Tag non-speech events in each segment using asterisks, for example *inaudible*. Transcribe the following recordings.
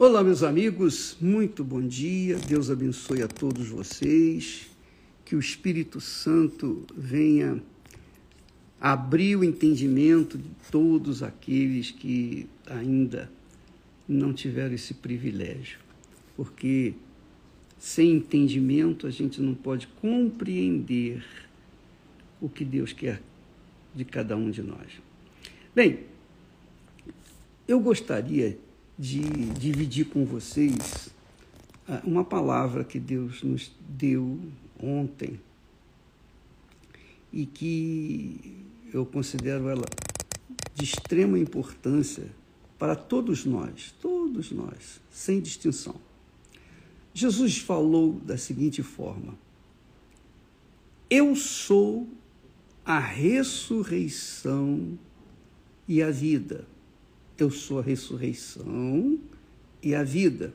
Olá, meus amigos, muito bom dia. Deus abençoe a todos vocês. Que o Espírito Santo venha abrir o entendimento de todos aqueles que ainda não tiveram esse privilégio. Porque sem entendimento a gente não pode compreender o que Deus quer de cada um de nós. Bem, eu gostaria de dividir com vocês ah, uma palavra que Deus nos deu ontem e que eu considero ela de extrema importância para todos nós, todos nós, sem distinção. Jesus falou da seguinte forma: Eu sou a ressurreição e a vida. Eu sou a ressurreição e a vida.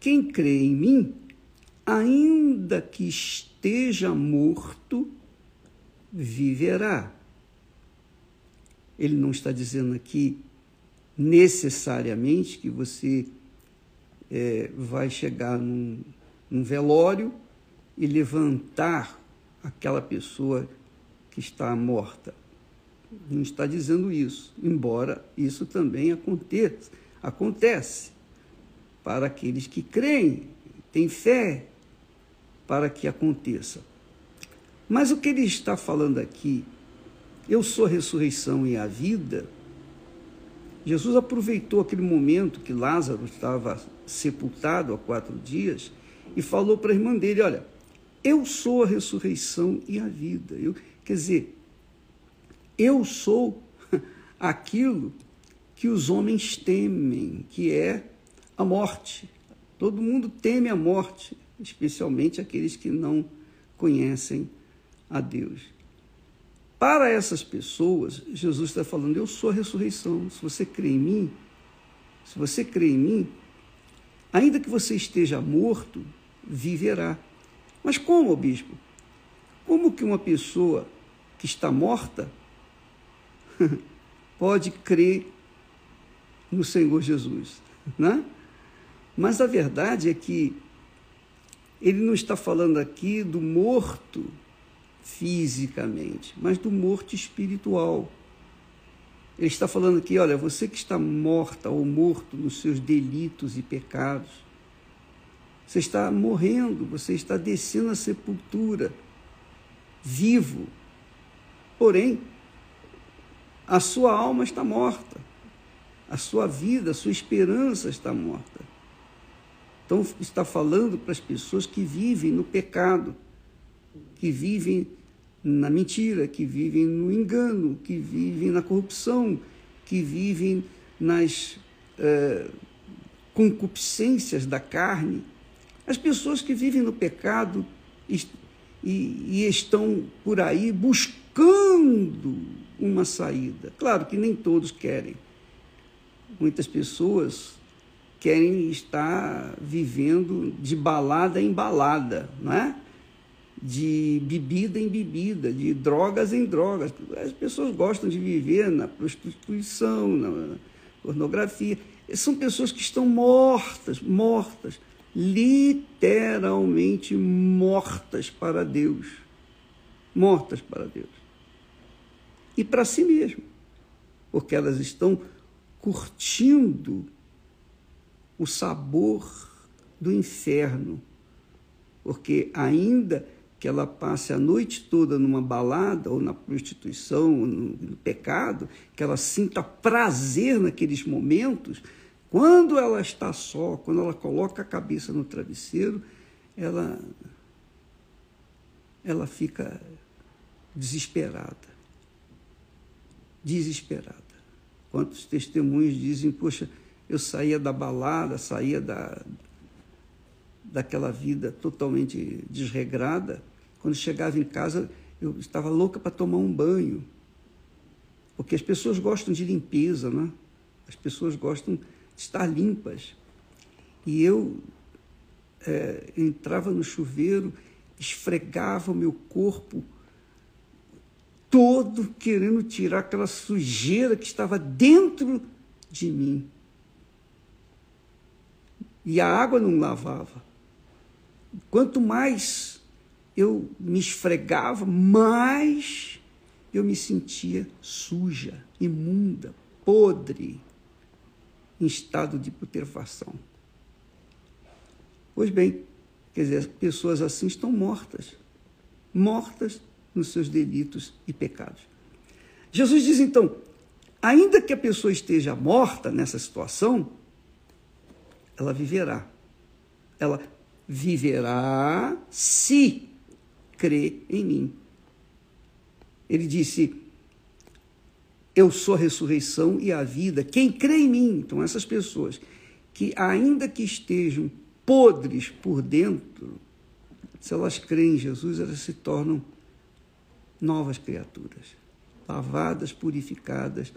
Quem crê em mim, ainda que esteja morto, viverá. Ele não está dizendo aqui necessariamente que você é, vai chegar num, num velório e levantar aquela pessoa que está morta não está dizendo isso, embora isso também aconteça, acontece para aqueles que creem, têm fé para que aconteça. Mas o que ele está falando aqui, eu sou a ressurreição e a vida, Jesus aproveitou aquele momento que Lázaro estava sepultado há quatro dias e falou para a irmã dele: Olha, eu sou a ressurreição e a vida. Eu, quer dizer, eu sou *laughs* aquilo que os homens temem, que é a morte. Todo mundo teme a morte, especialmente aqueles que não conhecem a Deus. Para essas pessoas, Jesus está falando: Eu sou a ressurreição. Se você crê em mim, se você crê em mim, ainda que você esteja morto, viverá. Mas como, bispo? Como que uma pessoa que está morta *laughs* pode crer no Senhor Jesus, né? Mas a verdade é que ele não está falando aqui do morto fisicamente, mas do morto espiritual. Ele está falando aqui, olha, você que está morta ou morto nos seus delitos e pecados, você está morrendo, você está descendo à sepultura, vivo. Porém, a sua alma está morta. A sua vida, a sua esperança está morta. Então, está falando para as pessoas que vivem no pecado, que vivem na mentira, que vivem no engano, que vivem na corrupção, que vivem nas é, concupiscências da carne. As pessoas que vivem no pecado e, e, e estão por aí buscando uma saída. Claro que nem todos querem. Muitas pessoas querem estar vivendo de balada em balada, não é? De bebida em bebida, de drogas em drogas. As pessoas gostam de viver na prostituição, na pornografia. São pessoas que estão mortas, mortas, literalmente mortas para Deus. Mortas para Deus e para si mesmo, porque elas estão curtindo o sabor do inferno, porque ainda que ela passe a noite toda numa balada ou na prostituição, ou no, pecado, que ela sinta prazer naqueles momentos, quando ela está só, quando ela coloca a cabeça no travesseiro, ela ela fica desesperada desesperada. Quantos testemunhos dizem, poxa, eu saía da balada, saía da, daquela vida totalmente desregrada, quando chegava em casa eu estava louca para tomar um banho. Porque as pessoas gostam de limpeza, né? As pessoas gostam de estar limpas. E eu é, entrava no chuveiro, esfregava o meu corpo todo querendo tirar aquela sujeira que estava dentro de mim. e a água não lavava. Quanto mais eu me esfregava, mais eu me sentia suja, imunda, podre, em estado de putrefação. Pois bem, quer dizer, pessoas assim estão mortas, mortas nos seus delitos e pecados. Jesus diz então: ainda que a pessoa esteja morta nessa situação, ela viverá. Ela viverá se crê em mim. Ele disse: Eu sou a ressurreição e a vida. Quem crê em mim, então essas pessoas que ainda que estejam podres por dentro, se elas creem em Jesus, elas se tornam novas criaturas, lavadas, purificadas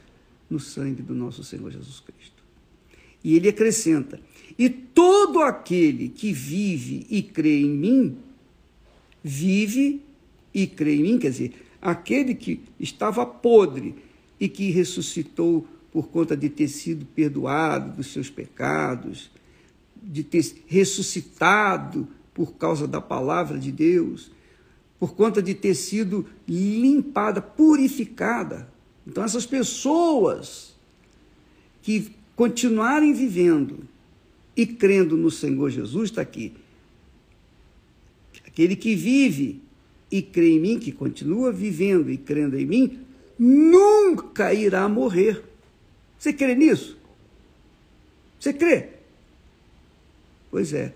no sangue do nosso Senhor Jesus Cristo. E ele acrescenta: E todo aquele que vive e crê em mim, vive e crê em mim, quer dizer, aquele que estava podre e que ressuscitou por conta de ter sido perdoado dos seus pecados, de ter ressuscitado por causa da palavra de Deus, por conta de ter sido limpada, purificada. Então, essas pessoas que continuarem vivendo e crendo no Senhor Jesus, está aqui. Aquele que vive e crê em mim, que continua vivendo e crendo em mim, nunca irá morrer. Você crê nisso? Você crê? Pois é.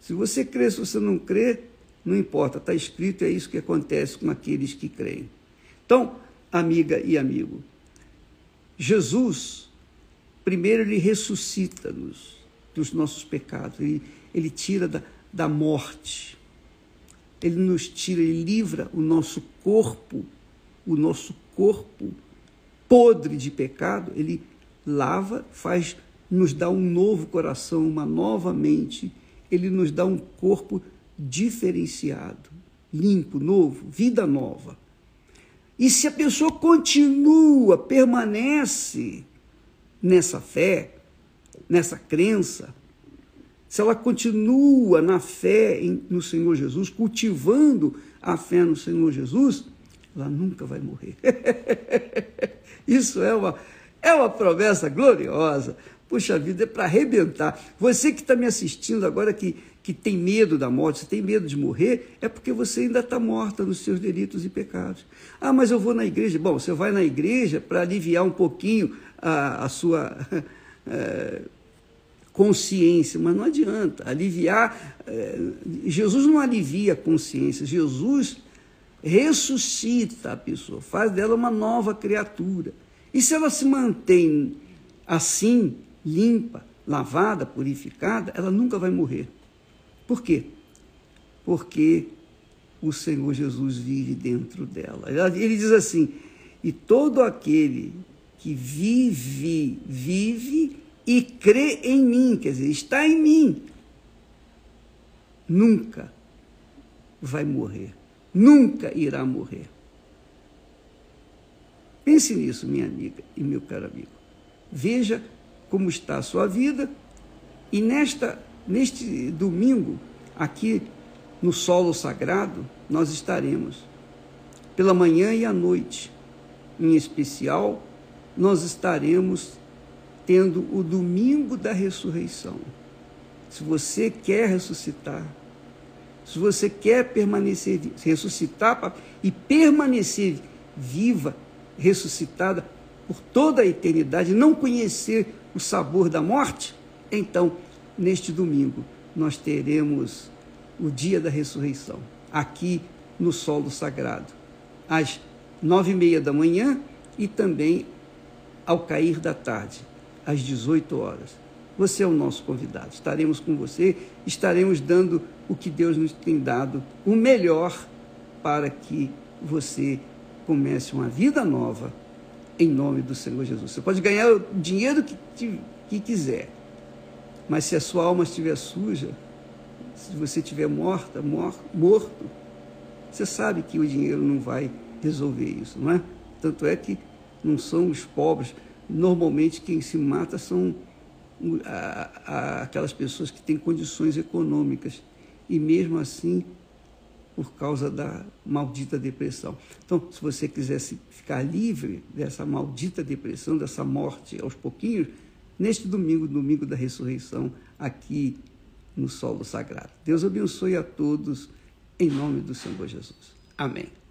Se você crê, se você não crê, não importa, está escrito, é isso que acontece com aqueles que creem. Então, amiga e amigo, Jesus, primeiro, ele ressuscita-nos dos nossos pecados, ele, ele tira da, da morte, ele nos tira e livra o nosso corpo, o nosso corpo podre de pecado, ele lava, faz, nos dá um novo coração, uma nova mente, ele nos dá um corpo diferenciado, limpo, novo, vida nova. E se a pessoa continua, permanece nessa fé, nessa crença, se ela continua na fé no Senhor Jesus, cultivando a fé no Senhor Jesus, ela nunca vai morrer. *laughs* Isso é uma, é uma promessa gloriosa. Puxa vida, é para arrebentar. Você que está me assistindo agora, que que tem medo da morte, você tem medo de morrer, é porque você ainda está morta nos seus delitos e pecados. Ah, mas eu vou na igreja. Bom, você vai na igreja para aliviar um pouquinho a, a sua é, *laughs* consciência, mas não adianta. Aliviar. É, Jesus não alivia a consciência, Jesus ressuscita a pessoa, faz dela uma nova criatura. E se ela se mantém assim, limpa, lavada, purificada, ela nunca vai morrer. Por quê? Porque o Senhor Jesus vive dentro dela. Ele diz assim: e todo aquele que vive, vive e crê em mim, quer dizer, está em mim, nunca vai morrer, nunca irá morrer. Pense nisso, minha amiga e meu caro amigo. Veja como está a sua vida e nesta Neste domingo, aqui no solo sagrado, nós estaremos. Pela manhã e à noite, em especial, nós estaremos tendo o domingo da ressurreição. Se você quer ressuscitar, se você quer permanecer, ressuscitar e permanecer viva, ressuscitada por toda a eternidade, não conhecer o sabor da morte, então neste domingo, nós teremos o dia da ressurreição, aqui no solo sagrado, às nove e meia da manhã e também ao cair da tarde, às 18 horas. Você é o nosso convidado. Estaremos com você, estaremos dando o que Deus nos tem dado, o melhor para que você comece uma vida nova em nome do Senhor Jesus. Você pode ganhar o dinheiro que, que quiser, mas se a sua alma estiver suja, se você estiver morta, mor morto, você sabe que o dinheiro não vai resolver isso, não é? Tanto é que não são os pobres. Normalmente quem se mata são a, a, aquelas pessoas que têm condições econômicas e mesmo assim por causa da maldita depressão. Então, se você quisesse ficar livre dessa maldita depressão, dessa morte aos pouquinhos, neste domingo, domingo da ressurreição, aqui no solo sagrado. Deus abençoe a todos, em nome do Senhor Jesus. Amém.